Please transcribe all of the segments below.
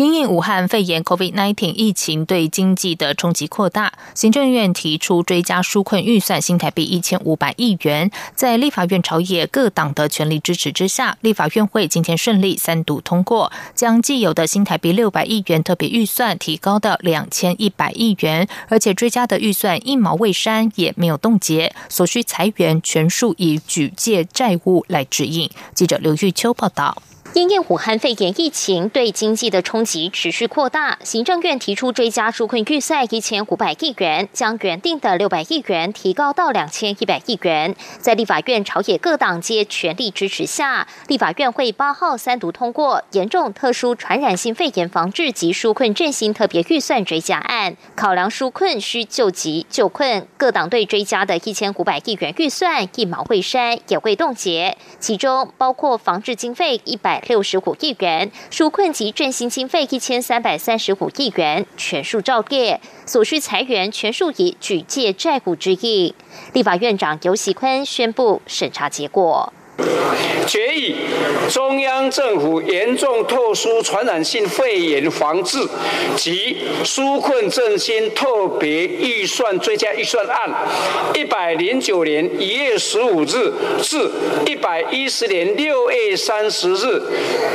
因应武汉肺炎 （COVID-19） 疫情对经济的冲击扩大，行政院提出追加纾困预算新台币一千五百亿元。在立法院朝野各党的全力支持之下，立法院会今天顺利三读通过，将既有的新台币六百亿元特别预算提高到两千一百亿元，而且追加的预算一毛未删，也没有冻结，所需裁员全数以举借债务来指引。记者刘玉秋报道。因应武汉肺炎疫情对经济的冲击持续扩大，行政院提出追加纾困预算一千五百亿元，将原定的六百亿元提高到两千一百亿元。在立法院朝野各党皆全力支持下，立法院会八号三读通过严重特殊传染性肺炎防治及纾困振兴特别预算追加案。考量纾困需救急救困，各党对追加的一千五百亿元预算一毛未删也未冻结，其中包括防治经费一百。六十五亿元纾困及振兴经费一千三百三十五亿元全数照列，所需裁员全数以举借债务之意。立法院长游喜坤宣布审查结果。决议中央政府严重特殊传染性肺炎防治及纾困振兴特别预算追加预算案，一百零九年一月十五日至一百一十年六月三十日，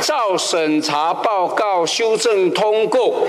照审查报告修正通过。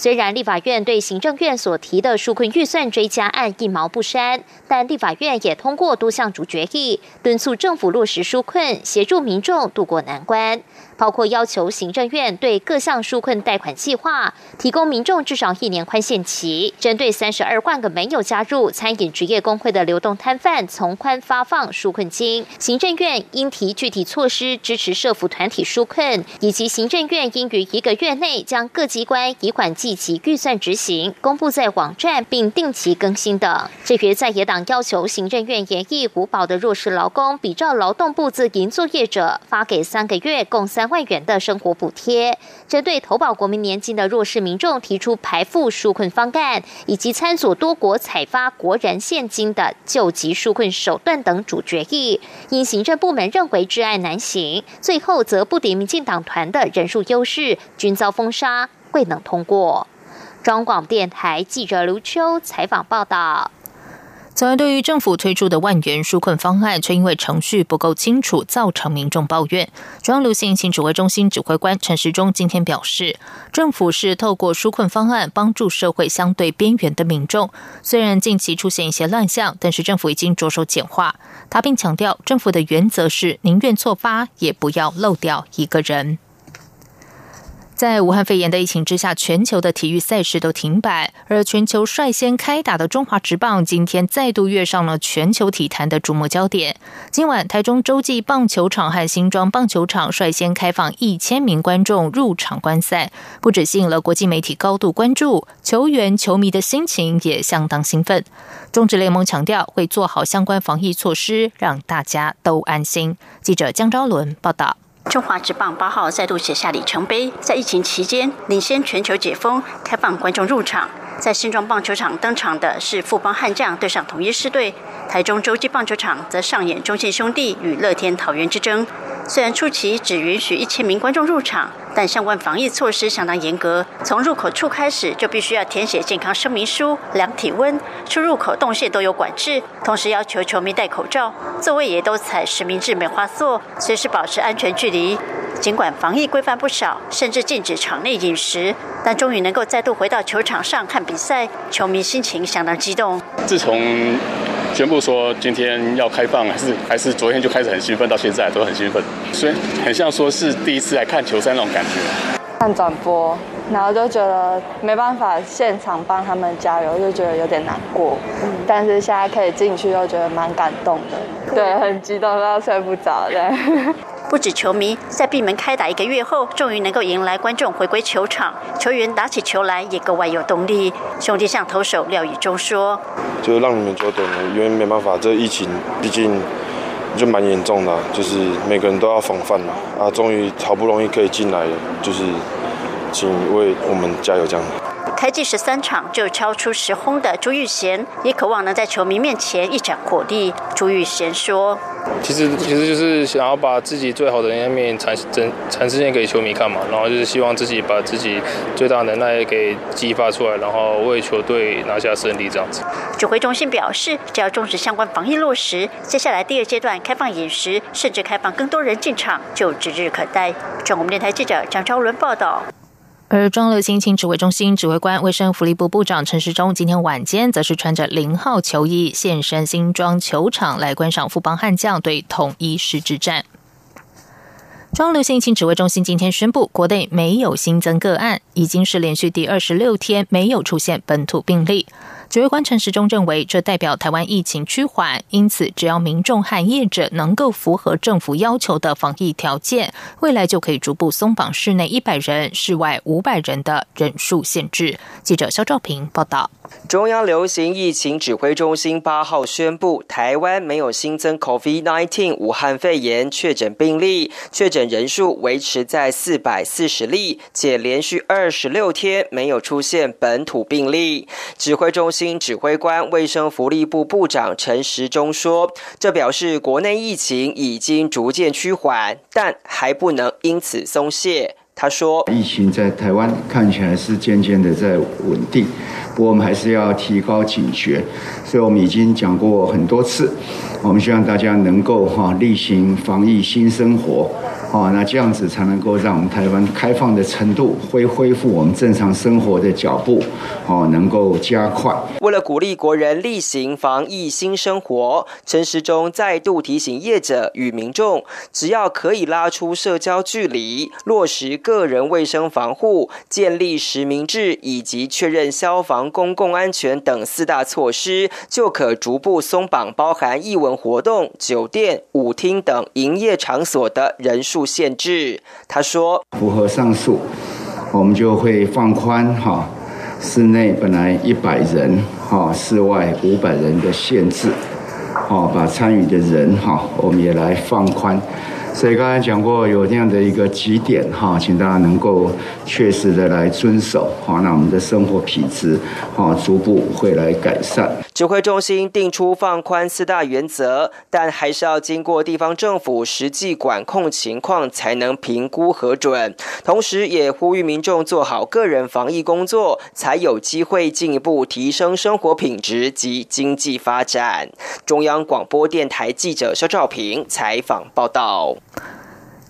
虽然立法院对行政院所提的纾困预算追加案一毛不删，但立法院也通过多项主决议，敦促政府落实纾困，协助民众渡过难关。包括要求行政院对各项纾困贷款计划提供民众至少一年宽限期，针对三十二万个没有加入餐饮职业工会的流动摊贩，从宽发放纾困金。行政院应提具体措施支持社福团体纾困，以及行政院应于一个月内将各机关以款计及预算执行公布在网站，并定期更新等。至于在野党要求行政院严议五保的弱势劳工，比照劳动部自营作业者发给三个月共三。万元的生活补贴，针对投保国民年金的弱势民众提出排付纾困方案，以及参佐多国采发国人现金的救急纾困手段等主决议，因行政部门认为挚爱难行，最后则不敌民进党团的人数优势，均遭封杀，未能通过。中广电台记者刘秋采访报道。此外，对于政府推出的万元纾困方案，却因为程序不够清楚，造成民众抱怨。中央流行疫情指挥中心指挥官陈时中今天表示，政府是透过纾困方案帮助社会相对边缘的民众。虽然近期出现一些乱象，但是政府已经着手简化。他并强调，政府的原则是宁愿错发，也不要漏掉一个人。在武汉肺炎的疫情之下，全球的体育赛事都停摆，而全球率先开打的中华职棒今天再度跃上了全球体坛的瞩目焦点。今晚，台中洲际棒球场和新庄棒球场率先开放一千名观众入场观赛，不止吸引了国际媒体高度关注，球员、球迷的心情也相当兴奋。中职联盟强调会做好相关防疫措施，让大家都安心。记者江昭伦报道。中华职棒八号再度写下里程碑，在疫情期间领先全球解封，开放观众入场。在新庄棒球场登场的是富邦悍将对上统一狮队，台中洲际棒球场则上演中信兄弟与乐天桃园之争。虽然初期只允许一千名观众入场，但相关防疫措施相当严格。从入口处开始就必须要填写健康声明书、量体温，出入口动线都有管制，同时要求球迷戴口罩，座位也都采实名制梅花座，随时保持安全距离。尽管防疫规范不少，甚至禁止场内饮食，但终于能够再度回到球场上看比赛，球迷心情相当激动。自从宣布说今天要开放，还是还是昨天就开始很兴奋，到现在都很兴奋，所以很像说是第一次来看球赛那种感觉。看转播，然后就觉得没办法现场帮他们加油，就觉得有点难过。嗯，但是现在可以进去，又觉得蛮感动的。对，很激动，都要睡不着的。不止球迷在闭门开打一个月后，终于能够迎来观众回归球场，球员打起球来也格外有动力。兄弟象投手廖宇中说：“就让你们久等了，因为没办法，这疫情毕竟就蛮严重的，就是每个人都要防范嘛。啊，终于好不容易可以进来了，就是请为我们加油这样。”开季十三场就敲出十轰的朱玉贤，也渴望能在球迷面前一展火力。朱玉贤说：“其实其实就是想要把自己最好的一面展展展示给球迷看嘛，然后就是希望自己把自己最大能耐给激发出来，然后为球队拿下胜利这样子。”指挥中心表示，只要重视相关防疫落实，接下来第二阶段开放饮食，甚至开放更多人进场，就指日可待。中国电台记者张昭伦报道。而中流行情指挥中心指挥官、卫生福利部部长陈时中今天晚间则是穿着零号球衣现身新庄球场来观赏富邦悍将对统一狮之战。中流行情指挥中心今天宣布，国内没有新增个案，已经是连续第二十六天没有出现本土病例。指挥官陈时中认为，这代表台湾疫情趋缓，因此只要民众和业者能够符合政府要求的防疫条件，未来就可以逐步松绑室内一百人、室外五百人的人数限制。记者肖兆平报道。中央流行疫情指挥中心八号宣布，台湾没有新增 COVID-19 武汉肺炎确诊病例，确诊人数维持在四百四十例，且连续二十六天没有出现本土病例。指挥中心新指挥官、卫生福利部部长陈时中说：“这表示国内疫情已经逐渐趋缓，但还不能因此松懈。”他说：“疫情在台湾看起来是渐渐的在稳定。”不过我们还是要提高警觉，所以我们已经讲过很多次，我们希望大家能够哈例行防疫新生活。哦，那这样子才能够让我们台湾开放的程度恢恢复我们正常生活的脚步，哦，能够加快。为了鼓励国人例行防疫新生活，陈时中再度提醒业者与民众，只要可以拉出社交距离、落实个人卫生防护、建立实名制以及确认消防、公共安全等四大措施，就可逐步松绑包含艺文活动、酒店、舞厅等营业场所的人数。限制，他说，符合上述，我们就会放宽哈，室内本来一百人哈，室外五百人的限制，哦，把参与的人哈，我们也来放宽。所以刚才讲过有这样的一个几点哈，请大家能够确实的来遵守，好，那我们的生活品质哈逐步会来改善。指挥中心定出放宽四大原则，但还是要经过地方政府实际管控情况才能评估核准。同时，也呼吁民众做好个人防疫工作，才有机会进一步提升生活品质及经济发展。中央广播电台记者肖兆平采访报道。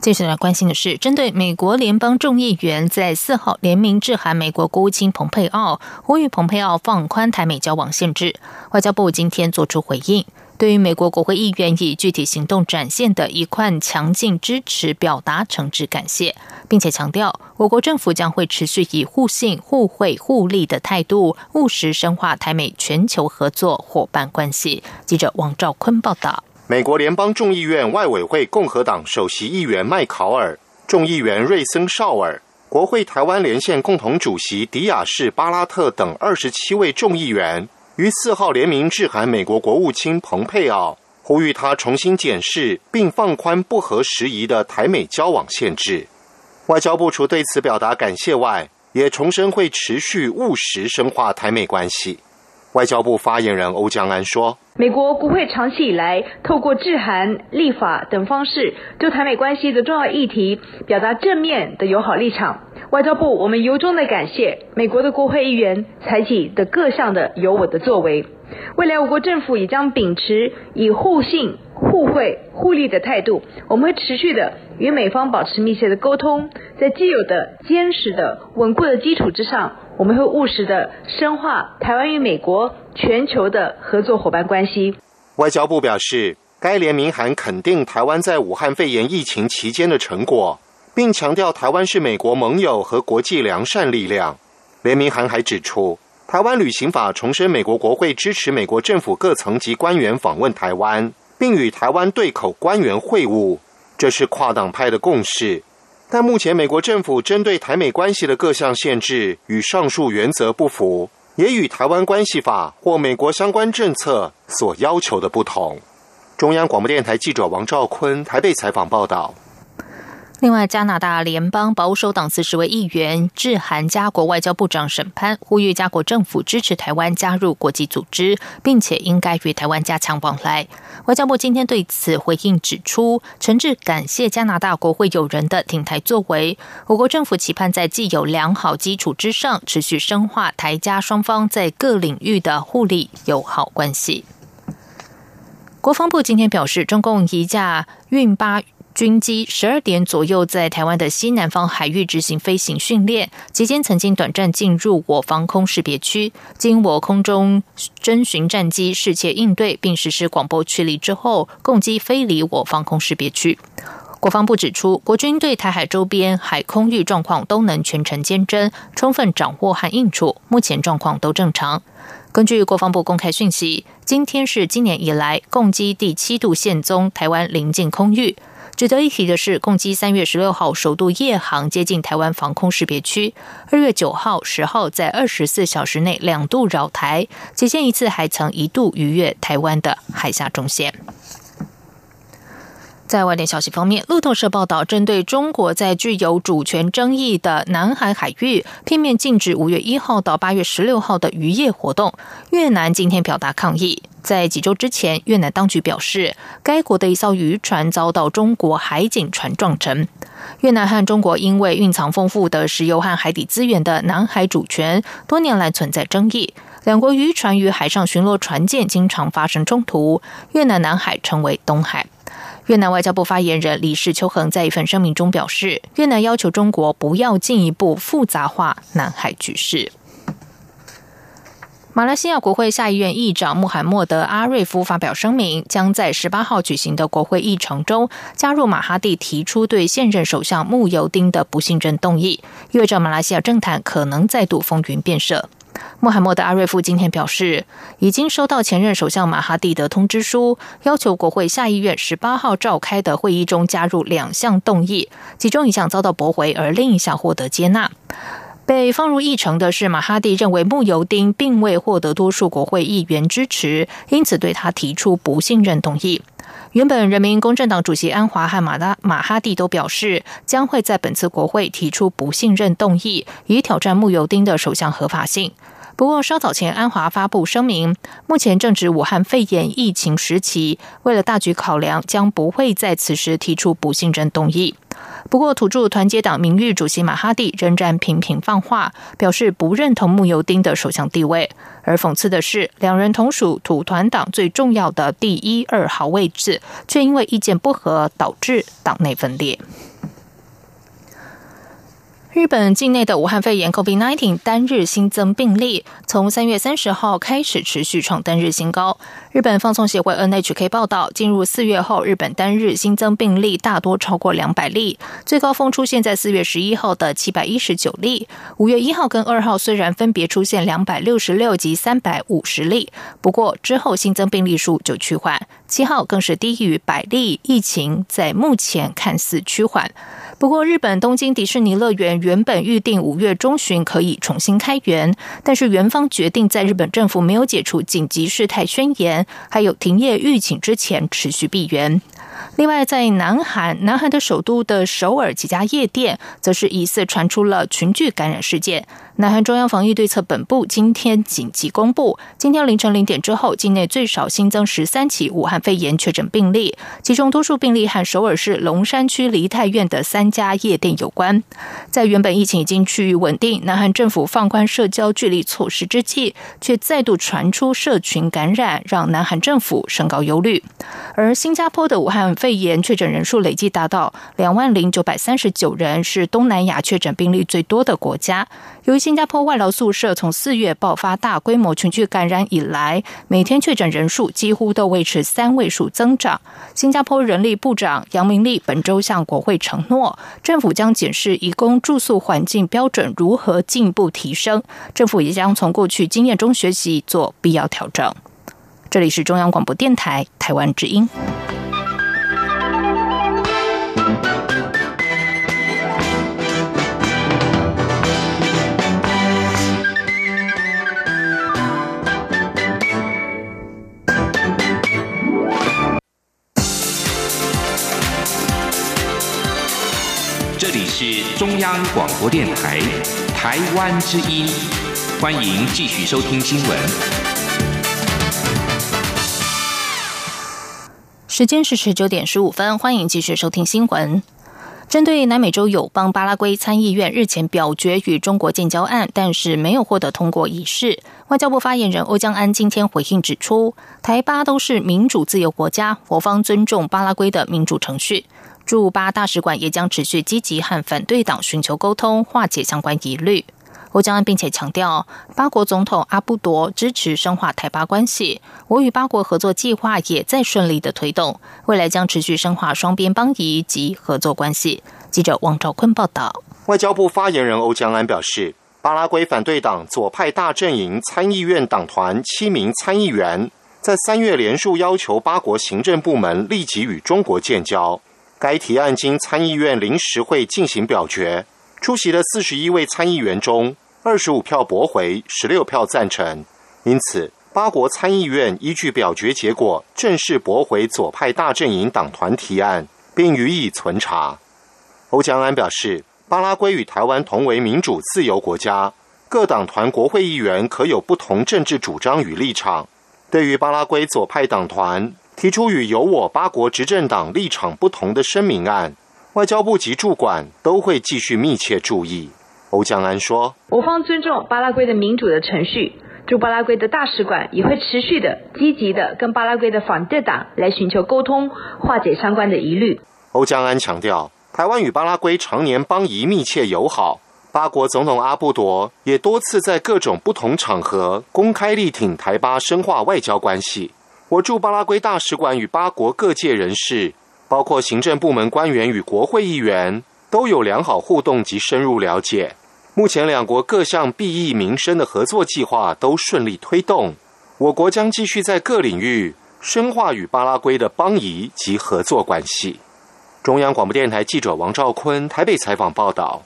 接下来关心的是，针对美国联邦众议员在四号联名致函美国国务卿蓬佩奥，呼吁蓬佩奥放宽台美交往限制。外交部今天作出回应，对于美国国会议员以具体行动展现的一贯强劲支持，表达诚挚感谢，并且强调，我国政府将会持续以互信、互惠、互利的态度，务实深化台美全球合作伙伴关系。记者王兆坤报道。美国联邦众议院外委会共和党首席议员麦考尔、众议员瑞森绍尔、国会台湾连线共同主席迪亚士巴拉特等二十七位众议员于四号联名致函美国国务卿蓬佩奥，呼吁他重新检视并放宽不合时宜的台美交往限制。外交部除对此表达感谢外，也重申会持续务实深化台美关系。外交部发言人欧江安说。美国国会长期以来透过致函、立法等方式，就台美关系的重要议题表达正面的友好立场。外交部我们由衷的感谢美国的国会议员采取的各项的有我的作为。未来我国政府也将秉持以互信、互惠、互利的态度，我们会持续的与美方保持密切的沟通，在既有的坚实的、稳固的基础之上，我们会务实的深化台湾与美国。全球的合作伙伴关系。外交部表示，该联名函肯定台湾在武汉肺炎疫情期间的成果，并强调台湾是美国盟友和国际良善力量。联名函还指出，台湾旅行法重申美国国会支持美国政府各层级官员访问台湾，并与台湾对口官员会晤，这是跨党派的共识。但目前美国政府针对台美关系的各项限制与上述原则不符，也与《台湾关系法》或美国相关政策所要求的不同。中央广播电台记者王兆坤台北采访报道。另外，加拿大联邦保守党四十位议员致函加国外交部长沈潘，呼吁加国政府支持台湾加入国际组织，并且应该与台湾加强往来。外交部今天对此回应指出，诚挚感谢加拿大国会友人的挺台作为。我国政府期盼在既有良好基础之上，持续深化台加双方在各领域的互利友好关系。国防部今天表示，中共一架运八。军机十二点左右在台湾的西南方海域执行飞行训练，期间曾经短暂进入我防空识别区，经我空中征询战机适切应对，并实施广播驱离之后，共机飞离我防空识别区。国防部指出，国军对台海周边海空域状况都能全程监侦，充分掌握和应处，目前状况都正常。根据国防部公开讯息，今天是今年以来共机第七度现踪台湾临近空域。值得一提的是，共机三月十六号首度夜航接近台湾防空识别区，二月九号、十号在二十四小时内两度绕台，期间一次还曾一度逾越台湾的海峡中线。在外电消息方面，路透社报道，针对中国在具有主权争议的南海海域片面禁止五月一号到八月十六号的渔业活动，越南今天表达抗议。在几周之前，越南当局表示，该国的一艘渔船遭到中国海警船撞沉。越南和中国因为蕴藏丰富的石油和海底资源的南海主权，多年来存在争议。两国渔船与海上巡逻船舰经常发生冲突，越南南海成为东海。越南外交部发言人李世秋恒在一份声明中表示，越南要求中国不要进一步复杂化南海局势。马来西亚国会下议院议长穆罕默德·阿瑞夫发表声明，将在十八号举行的国会议程中加入马哈蒂提出对现任首相穆尤丁的不信任动议，意味着马来西亚政坛可能再度风云变色。穆罕默德·阿瑞夫今天表示，已经收到前任首相马哈蒂的通知书，要求国会下议院十八号召开的会议中加入两项动议，其中一项遭到驳回，而另一项获得接纳。被放入议程的是马哈蒂认为穆尤丁并未获得多数国会议员支持，因此对他提出不信任动议。原本人民公正党主席安华和马拉马哈蒂都表示，将会在本次国会提出不信任动议，以挑战穆尤丁的首相合法性。不过，稍早前安华发布声明，目前正值武汉肺炎疫情时期，为了大局考量，将不会在此时提出不信任动议。不过，土著团结党名誉主席马哈蒂仍然频频放话，表示不认同穆尤丁的首相地位。而讽刺的是，两人同属土团党最重要的第一、二号位置，却因为意见不合导致党内分裂。日本境内的武汉肺炎 （COVID-19） 单日新增病例，从三月三十号开始持续创单日新高。日本放送协会 （NHK） 报道，进入四月后，日本单日新增病例大多超过两百例，最高峰出现在四月十一号的七百一十九例。五月一号跟二号虽然分别出现两百六十六及三百五十例，不过之后新增病例数就趋缓。七号更是低于百例，疫情在目前看似趋缓。不过，日本东京迪士尼乐园原本预定五月中旬可以重新开园，但是园方决定在日本政府没有解除紧急事态宣言，还有停业预警之前持续闭园。另外，在南韩，南韩的首都的首尔几家夜店，则是疑似传出了群聚感染事件。南韩中央防疫对策本部今天紧急公布，今天凌晨零点之后，境内最少新增十三起武汉肺炎确诊病例，其中多数病例和首尔市龙山区梨泰院的三家夜店有关。在原本疫情已经趋于稳定，南韩政府放宽社交距离措施之际，却再度传出社群感染，让南韩政府升高忧虑。而新加坡的武汉肺炎确诊人数累计达到两万零九百三十九人，是东南亚确诊病例最多的国家。由于新加坡外劳宿舍从四月爆发大规模群聚感染以来，每天确诊人数几乎都维持三位数增长。新加坡人力部长杨明利本周向国会承诺，政府将检视移工住宿环境标准如何进一步提升，政府也将从过去经验中学习，做必要调整。这里是中央广播电台台湾之音。是中央广播电台台湾之音，欢迎继续收听新闻。时间是十九点十五分，欢迎继续收听新闻。针对南美洲友邦巴拉圭参议院日前表决与中国建交案，但是没有获得通过一事，外交部发言人欧江安今天回应指出，台巴都是民主自由国家，我方尊重巴拉圭的民主程序。驻巴大使馆也将持续积极和反对党寻求沟通，化解相关疑虑。欧江安并且强调，巴国总统阿布多支持深化台巴关系，我与巴国合作计划也在顺利的推动，未来将持续深化双边邦谊及合作关系。记者王兆坤报道。外交部发言人欧江安表示，巴拉圭反对党左派大阵营参议院党团七名参议员在三月连数要求巴国行政部门立即与中国建交。该提案经参议院临时会进行表决，出席的四十一位参议员中，二十五票驳回，十六票赞成。因此，八国参议院依据表决结果，正式驳回左派大阵营党团提案，并予以存查。欧江安表示，巴拉圭与台湾同为民主自由国家，各党团国会议员可有不同政治主张与立场。对于巴拉圭左派党团，提出与有我八国执政党立场不同的声明案，外交部及驻馆都会继续密切注意。欧江安说：“我方尊重巴拉圭的民主的程序，驻巴拉圭的大使馆也会持续的积极的跟巴拉圭的反对党来寻求沟通，化解相关的疑虑。”欧江安强调，台湾与巴拉圭常年邦谊密切友好，八国总统阿布多也多次在各种不同场合公开力挺台巴深化外交关系。我驻巴拉圭大使馆与八国各界人士，包括行政部门官员与国会议员，都有良好互动及深入了解。目前两国各项裨益民生的合作计划都顺利推动，我国将继续在各领域深化与巴拉圭的邦谊及合作关系。中央广播电台记者王兆坤台北采访报道。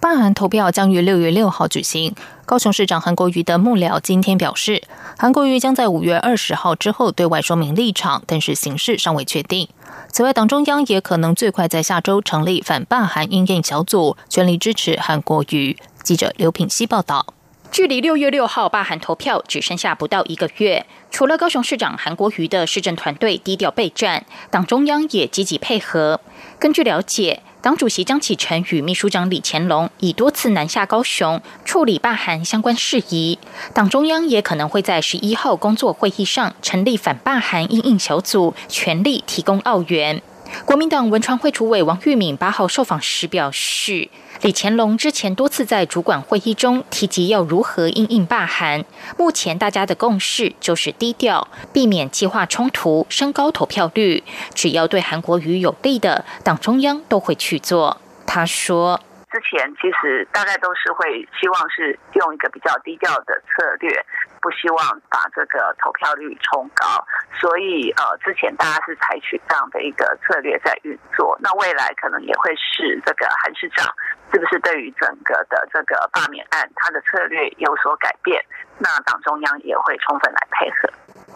罢韩投票将于六月六号举行。高雄市长韩国瑜的幕僚今天表示，韩国瑜将在五月二十号之后对外说明立场，但是形式尚未确定。此外，党中央也可能最快在下周成立反罢韩应验小组，全力支持韩国瑜。记者刘品希报道。距离六月六号罢韩投票只剩下不到一个月，除了高雄市长韩国瑜的市政团队低调备战，党中央也积极配合。根据了解。党主席张启臣与秘书长李乾隆已多次南下高雄处理罢韩相关事宜，党中央也可能会在十一号工作会议上成立反罢韩应应小组，全力提供澳元。国民党文传会主委王玉敏八号受访时表示。李乾隆之前多次在主管会议中提及要如何应应罢韩，目前大家的共识就是低调，避免计划冲突，升高投票率。只要对韩国瑜有利的，党中央都会去做。他说。之前其实大概都是会希望是用一个比较低调的策略，不希望把这个投票率冲高，所以呃之前大家是采取这样的一个策略在运作。那未来可能也会是这个韩市长是不是对于整个的这个罢免案，他的策略有所改变？那党中央也会充分来配合。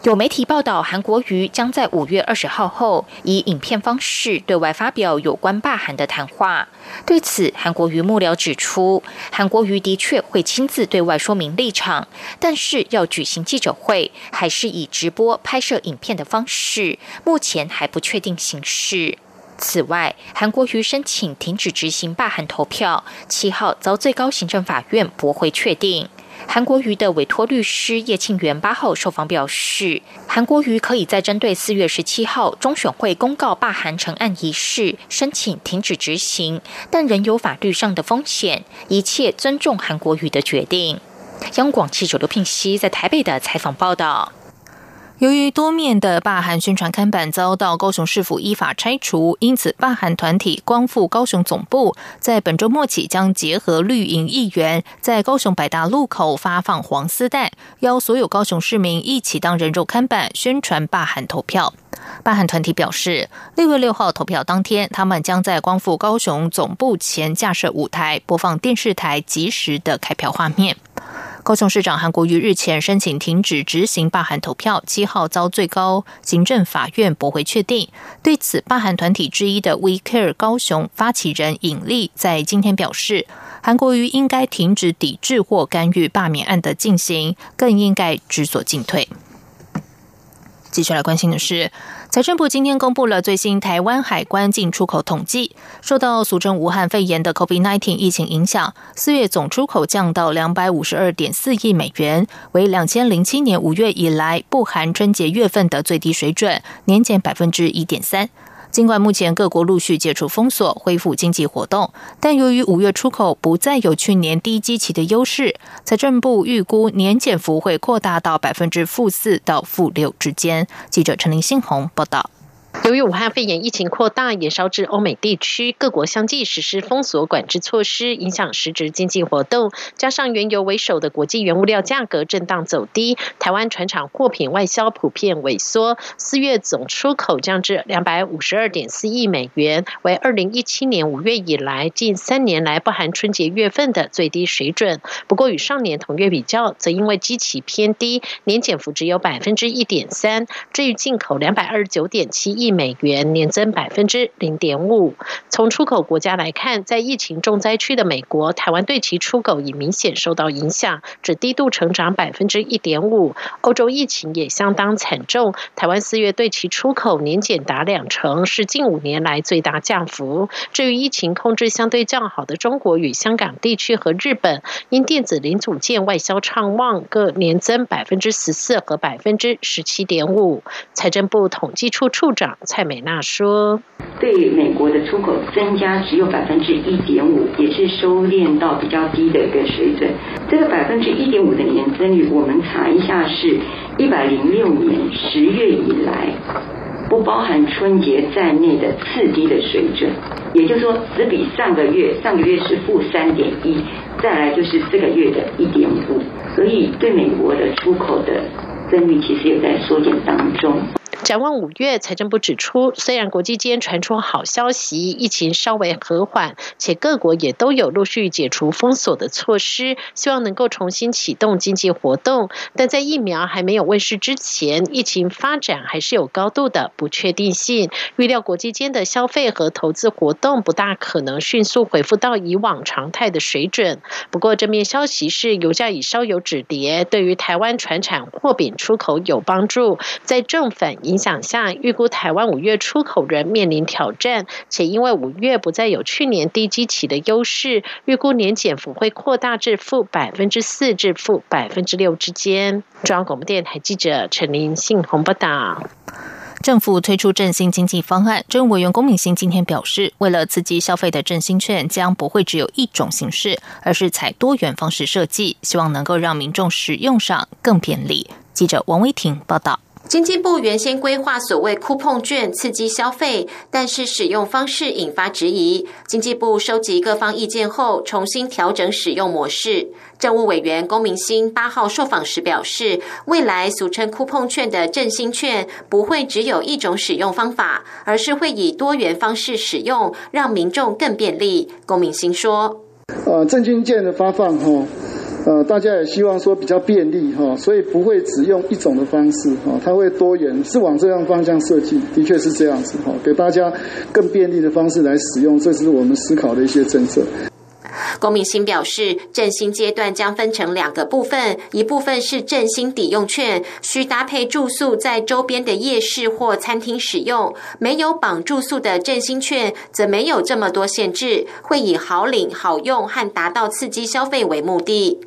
有媒体报道，韩国瑜将在五月二十号后以影片方式对外发表有关罢韩的谈话。对此，韩国瑜幕僚指出，韩国瑜的确会亲自对外说明立场，但是要举行记者会，还是以直播拍摄影片的方式，目前还不确定形式。此外，韩国瑜申请停止执行罢韩投票，七号遭最高行政法院驳回确定。韩国瑜的委托律师叶庆元八号受访表示，韩国瑜可以在针对四月十七号中选会公告罢韩成案一事申请停止执行，但仍有法律上的风险，一切尊重韩国瑜的决定。央广记者刘聘熙在台北的采访报道。由于多面的罢韩宣传看板遭到高雄市府依法拆除，因此罢韩团体光复高雄总部在本周末起将结合绿营议员，在高雄百大路口发放黄丝带，邀所有高雄市民一起当人肉看板宣传罢韩投票。罢韩团体表示，六月六号投票当天，他们将在光复高雄总部前架设舞台，播放电视台即时的开票画面。高雄市长韩国瑜日前申请停止执行罢韩投票，七号遭最高行政法院驳回确定。对此，罢韩团体之一的 We Care 高雄发起人尹力在今天表示，韩国瑜应该停止抵制或干预罢免案的进行，更应该知所进退。继续来关心的是，财政部今天公布了最新台湾海关进出口统计，受到俗称武汉肺炎的 COVID-19 疫情影响，四月总出口降到两百五十二点四亿美元，为两千零七年五月以来不含春节月份的最低水准，年减百分之一点三。尽管目前各国陆续解除封锁，恢复经济活动，但由于五月出口不再有去年低基期的优势，财政部预估年减幅会扩大到百分之负四到负六之间。记者陈林信宏报道。由于武汉肺炎疫情扩大，也烧至欧美地区，各国相继实施封锁管制措施，影响实质经济活动。加上原油为首的国际原物料价格震荡走低，台湾船厂货品外销普遍萎缩。四月总出口降至两百五十二点四亿美元，为二零一七年五月以来近三年来不含春节月份的最低水准。不过与上年同月比较，则因为基期偏低，年减幅只有百分之一点三。至于进口两百二十九点七亿。亿美元年增百分之零点五。从出口国家来看，在疫情重灾区的美国，台湾对其出口已明显受到影响，只低度成长百分之一点五。欧洲疫情也相当惨重，台湾四月对其出口年减达两成，是近五年来最大降幅。至于疫情控制相对较好的中国与香港地区和日本，因电子零组件外销畅旺，各年增百分之十四和百分之十七点五。财政部统计处处长蔡美娜说：“对美国的出口增加只有百分之一点五，也是收敛到比较低的一个水准。这个百分之一点五的年增率，我们查一下，是一百零六年十月以来，不包含春节在内的次低的水准。也就是说，只比上个月，上个月是负三点一，再来就是这个月的一点五。所以，对美国的出口的增率，其实也在缩减当中。”展望五月，财政部指出，虽然国际间传出好消息，疫情稍微和缓，且各国也都有陆续解除封锁的措施，希望能够重新启动经济活动，但在疫苗还没有问世之前，疫情发展还是有高度的不确定性。预料国际间的消费和投资活动不大可能迅速恢复到以往常态的水准。不过，正面消息是油价已稍有止跌，对于台湾船产货品出口有帮助，在正反影响下，预估台湾五月出口仍面临挑战，且因为五月不再有去年低基期的优势，预估年减幅会扩大至负百分之四至负百分之六之间。中央广播电台记者陈林信宏报道。政府推出振兴经济方案，政务委员龚敏欣今天表示，为了刺激消费的振兴券将不会只有一种形式，而是采多元方式设计，希望能够让民众使用上更便利。记者王威婷报道。经济部原先规划所谓酷碰券刺激消费，但是使用方式引发质疑。经济部收集各方意见后，重新调整使用模式。政务委员龚明鑫八号受访时表示，未来俗称酷碰券的振兴券不会只有一种使用方法，而是会以多元方式使用，让民众更便利。龚明鑫说：“呃，振兴券的发放，哈。”呃，大家也希望说比较便利哈，所以不会只用一种的方式哈，它会多元，是往这样方向设计，的确是这样子哈，给大家更便利的方式来使用，这是我们思考的一些政策。龚明鑫表示，振兴阶段将分成两个部分，一部分是振兴抵用券，需搭配住宿在周边的夜市或餐厅使用；没有绑住宿的振兴券，则没有这么多限制，会以好领、好用和达到刺激消费为目的。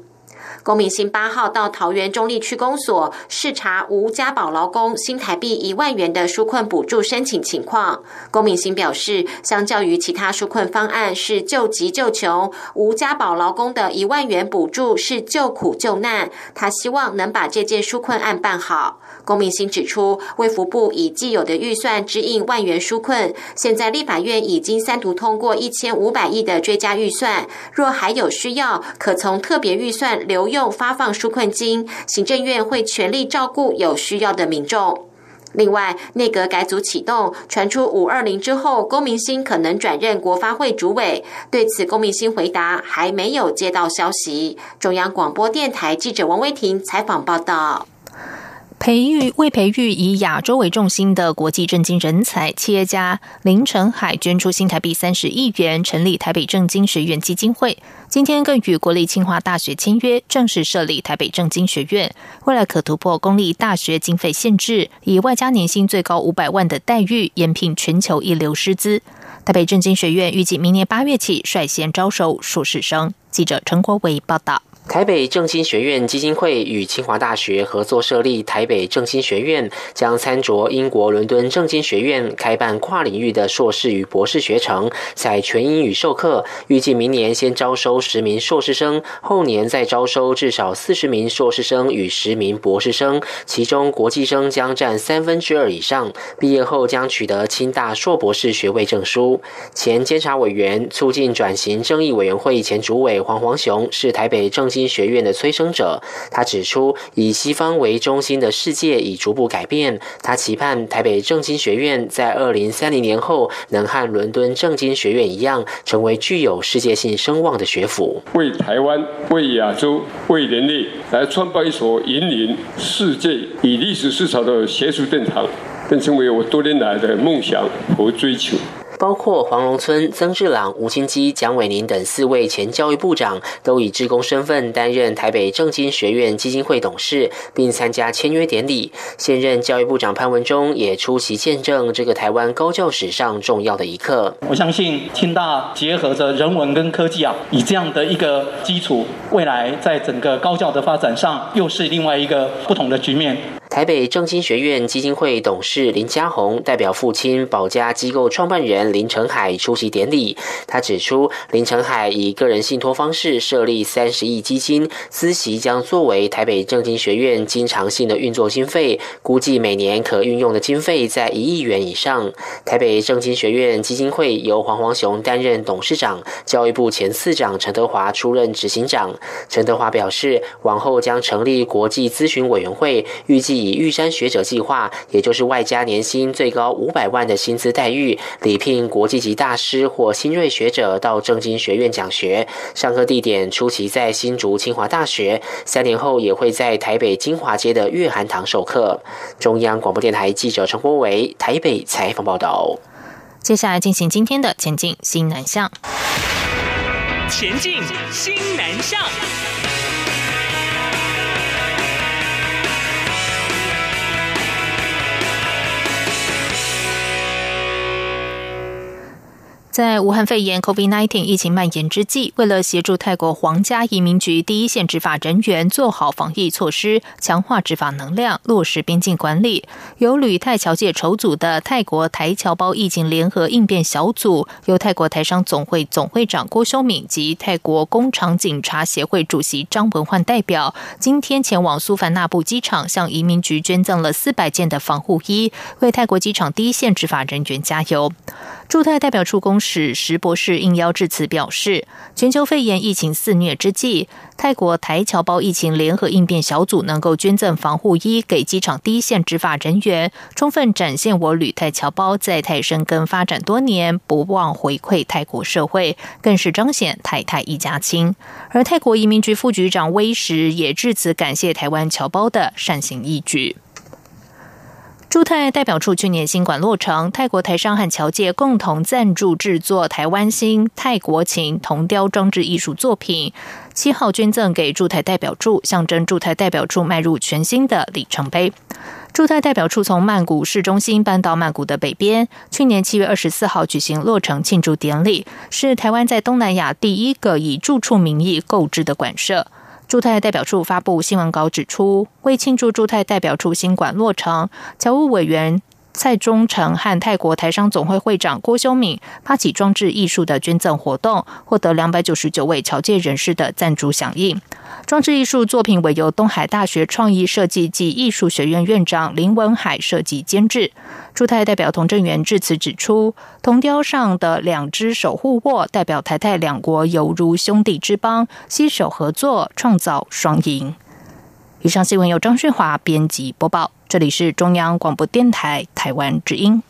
龚明星八号到桃园中立区公所视察吴家宝劳工新台币一万元的纾困补助申请情况。龚明星表示，相较于其他纾困方案是救急救穷，吴家宝劳工的一万元补助是救苦救难。他希望能把这件纾困案办好。龚明星指出，卫福部以既有的预算支应万元纾困，现在立法院已经三读通过一千五百亿的追加预算，若还有需要，可从特别预算留用。用发放纾困金，行政院会全力照顾有需要的民众。另外，内阁改组启动，传出五二零之后，公明星可能转任国发会主委。对此，公明星回答还没有接到消息。中央广播电台记者王威婷采访报道。培育为培育以亚洲为重心的国际政经人才，企业家林成海捐出新台币三十亿元，成立台北政经学院基金会。今天更与国立清华大学签约，正式设立台北政经学院。未来可突破公立大学经费限制，以外加年薪最高五百万的待遇，延聘全球一流师资。台北政经学院预计明年八月起率先招收硕士生。记者陈国伟报道。台北正兴学院基金会与清华大学合作设立台北正兴学院，将参着英国伦敦正经学院开办跨领域的硕士与博士学程，在全英语授课。预计明年先招收十名硕士生，后年再招收至少四十名硕士生与十名博士生，其中国际生将占三分之二以上。毕业后将取得清大硕博士学位证书。前监察委员、促进转型正义委员会前主委黄黄雄是台北正。经学院的催生者，他指出，以西方为中心的世界已逐步改变。他期盼台北政经学院在二零三零年后，能和伦敦政经学院一样，成为具有世界性声望的学府，为台湾、为亚洲、为人类来创办一所引领世界以历史思潮的学术殿堂，更成为我多年来的梦想和追求。包括黄荣村、曾志朗、吴清基、蒋伟宁等四位前教育部长，都以职工身份担任台北政经学院基金会董事，并参加签约典礼。现任教育部长潘文忠也出席见证这个台湾高教史上重要的一刻。我相信清大结合着人文跟科技啊，以这样的一个基础，未来在整个高教的发展上，又是另外一个不同的局面。台北政经学院基金会董事林家宏代表父亲保家机构创办人林成海出席典礼。他指出，林成海以个人信托方式设立三十亿基金，孳息将作为台北正经学院经常性的运作经费，估计每年可运用的经费在一亿元以上。台北正经学院基金会由黄黄雄担任董事长，教育部前次长陈德华出任执行长。陈德华表示，往后将成立国际咨询委员会，预计。以玉山学者计划，也就是外加年薪最高五百万的薪资待遇，礼聘国际级大师或新锐学者到正经学院讲学。上课地点初期在新竹清华大学，三年后也会在台北金华街的月涵堂授课。中央广播电台记者陈国伟台北采访报道。接下来进行今天的前进新南向。前进新南向。在武汉肺炎 （COVID-19） 疫情蔓延之际，为了协助泰国皇家移民局第一线执法人员做好防疫措施，强化执法能量，落实边境管理，由旅泰侨界筹组的泰国台侨胞疫情联合应变小组，由泰国台商总会总会长郭修敏及泰国工厂警察协会主席张文焕代表，今天前往苏凡纳布机场，向移民局捐赠了四百件的防护衣，为泰国机场第一线执法人员加油。驻泰代表处公史石博士应邀致辞表示，全球肺炎疫情肆虐之际，泰国台侨胞疫情联合应变小组能够捐赠防护衣给机场第一线执法人员，充分展现我旅泰侨胞在泰生根发展多年，不忘回馈泰国社会，更是彰显泰泰一家亲。而泰国移民局副局长威时也致辞感谢台湾侨胞的善行义举。驻泰代表处去年新馆落成，泰国台商和侨界共同赞助制作台湾新泰国琴铜雕装置艺术作品，七号捐赠给驻泰代表处，象征驻泰代表处迈入全新的里程碑。驻泰代表处从曼谷市中心搬到曼谷的北边，去年七月二十四号举行落成庆祝典礼，是台湾在东南亚第一个以住处名义购置的馆舍。驻泰代表处发布新闻稿指出，为庆祝驻泰代表处新馆落成，侨务委员蔡忠诚和泰国台商总会会长郭修敏发起装置艺术的捐赠活动，获得两百九十九位侨界人士的赞助响应。装置艺术作品为由东海大学创意设计及艺术学院院长林文海设计监制。驻泰代表童正元致辞指出，铜雕上的两只守护握代表台泰两国犹如兄弟之邦，携手合作，创造双赢。以上新闻由张旭华编辑播报。这里是中央广播电台台湾之音。